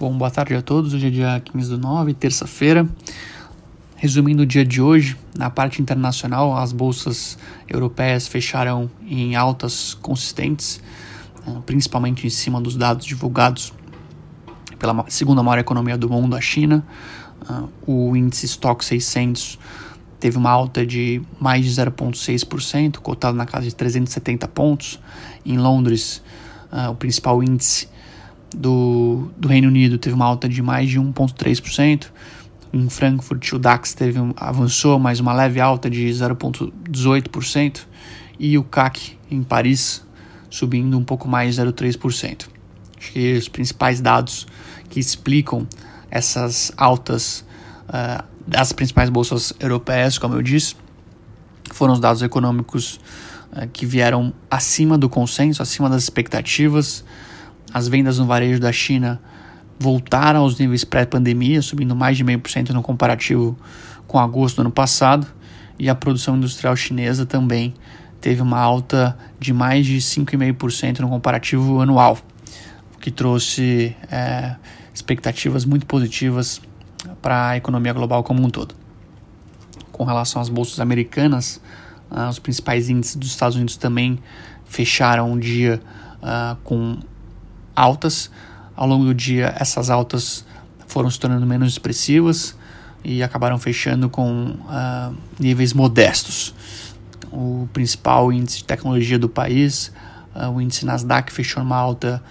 Bom, boa tarde a todos. Hoje é dia 15 do 9, terça-feira. Resumindo o dia de hoje, na parte internacional, as bolsas europeias fecharam em altas consistentes, eh, principalmente em cima dos dados divulgados pela segunda maior economia do mundo, a China. Eh, o índice Stock 600 teve uma alta de mais de 0,6%, cotado na casa de 370 pontos. Em Londres, eh, o principal índice do, do Reino Unido teve uma alta de mais de 1,3%. Em Frankfurt, o DAX teve, avançou mais uma leve alta de 0,18%. E o CAC em Paris subindo um pouco mais de 0,3%. Acho que os principais dados que explicam essas altas uh, das principais bolsas europeias, como eu disse, foram os dados econômicos uh, que vieram acima do consenso, acima das expectativas. As vendas no varejo da China voltaram aos níveis pré-pandemia, subindo mais de meio por cento no comparativo com agosto do ano passado, e a produção industrial chinesa também teve uma alta de mais de 5,5% no comparativo anual, o que trouxe é, expectativas muito positivas para a economia global como um todo. Com relação às bolsas americanas, uh, os principais índices dos Estados Unidos também fecharam o dia uh, com altas. Ao longo do dia, essas altas foram se tornando menos expressivas e acabaram fechando com uh, níveis modestos. O principal índice de tecnologia do país, uh, o índice Nasdaq, fechou uma alta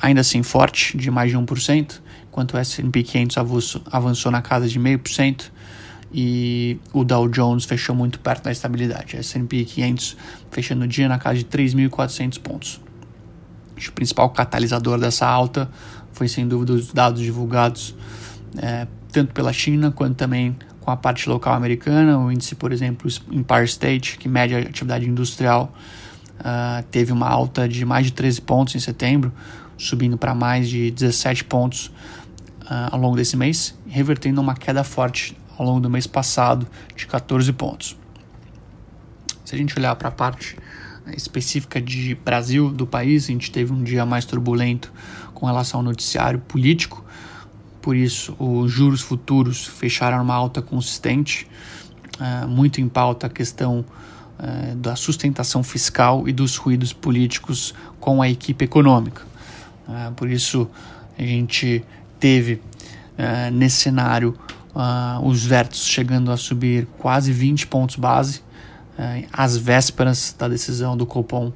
ainda assim forte, de mais de 1%, enquanto o S&P 500 avançou, avançou na casa de 0,5% e o Dow Jones fechou muito perto da estabilidade. S&P 500 fechando o dia na casa de 3.400 pontos. Acho que o principal catalisador dessa alta foi sem dúvida os dados divulgados é, tanto pela China quanto também com a parte local americana. O índice, por exemplo, Empire State, que mede a atividade industrial, uh, teve uma alta de mais de 13 pontos em setembro, subindo para mais de 17 pontos uh, ao longo desse mês, revertendo uma queda forte ao longo do mês passado de 14 pontos. Se a gente olhar para a parte específica de Brasil, do país, a gente teve um dia mais turbulento com relação ao noticiário político, por isso os juros futuros fecharam uma alta consistente, uh, muito em pauta a questão uh, da sustentação fiscal e dos ruídos políticos com a equipe econômica. Uh, por isso a gente teve nesse cenário os vértices chegando a subir quase 20 pontos base, uh, às vésperas da decisão do Copom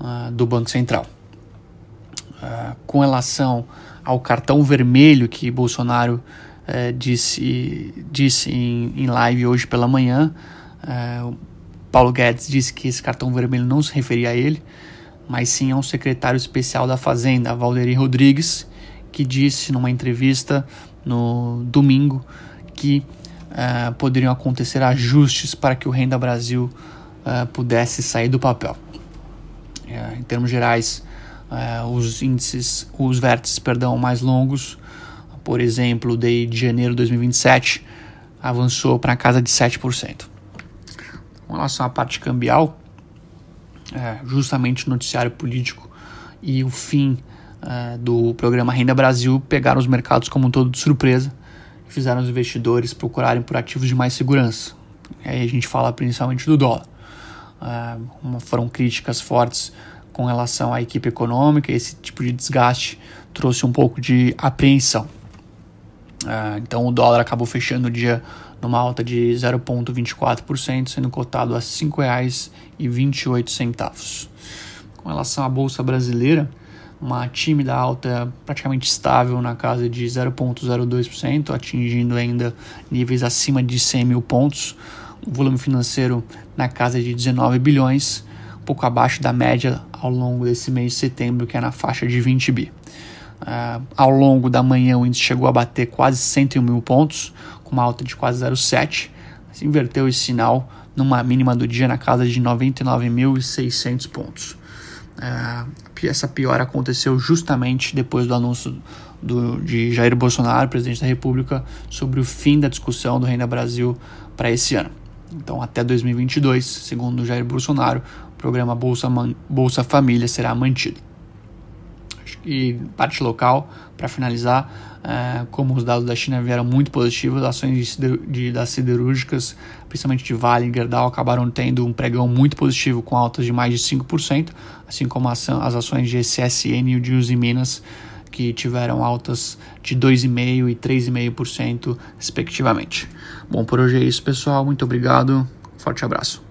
uh, do Banco Central. Uh, com relação ao cartão vermelho que Bolsonaro disse, disse em, live hoje pela manhã, Paulo Guedes disse que esse cartão vermelho não se referia a ele, mas sim a um secretário especial da Fazenda, Valderi Rodrigues, que disse numa entrevista no domingo que uh, poderiam acontecer ajustes para que o Renda Brasil uh, pudesse sair do papel. Uh, em termos gerais, os índices, os vértices, perdão, mais longos, por exemplo, de janeiro de 2027, avançou para a casa de 7%. Com relação à parte cambial, justamente o noticiário político e o fim do programa Renda Brasil pegaram os mercados como um todo de surpresa fizeram os investidores procurarem por ativos de mais segurança. Aí a gente fala principalmente do dólar. Uh, foram críticas fortes com relação à equipe econômica, esse tipo de desgaste trouxe um pouco de apreensão. Uh, então o dólar acabou fechando o dia numa alta de 0,24%, sendo cotado a R$ 5,28. Com relação à Bolsa Brasileira, uma tímida alta praticamente estável na casa de 0,02%, atingindo ainda níveis acima de 100 mil pontos. O volume financeiro na casa de 19 bilhões, um pouco abaixo da média ao longo desse mês de setembro, que é na faixa de 20 bi. Uh, ao longo da manhã, o índice chegou a bater quase 101 mil pontos, com uma alta de quase 0,7, mas inverteu esse sinal numa mínima do dia na casa de 99.600 pontos. Uh, essa piora aconteceu justamente depois do anúncio do, de Jair Bolsonaro, presidente da República, sobre o fim da discussão do Renda Brasil para esse ano. Então, até 2022, segundo Jair Bolsonaro, o programa Bolsa, Bolsa Família será mantido. E parte local, para finalizar, é, como os dados da China vieram muito positivos, ações de, de, das siderúrgicas, principalmente de Vale e Gerdau, acabaram tendo um pregão muito positivo, com altas de mais de 5%, assim como as ações de CSN e de Uzi Minas, que tiveram altas de 2,5% e 3,5%, respectivamente. Bom, por hoje é isso, pessoal. Muito obrigado. Forte abraço.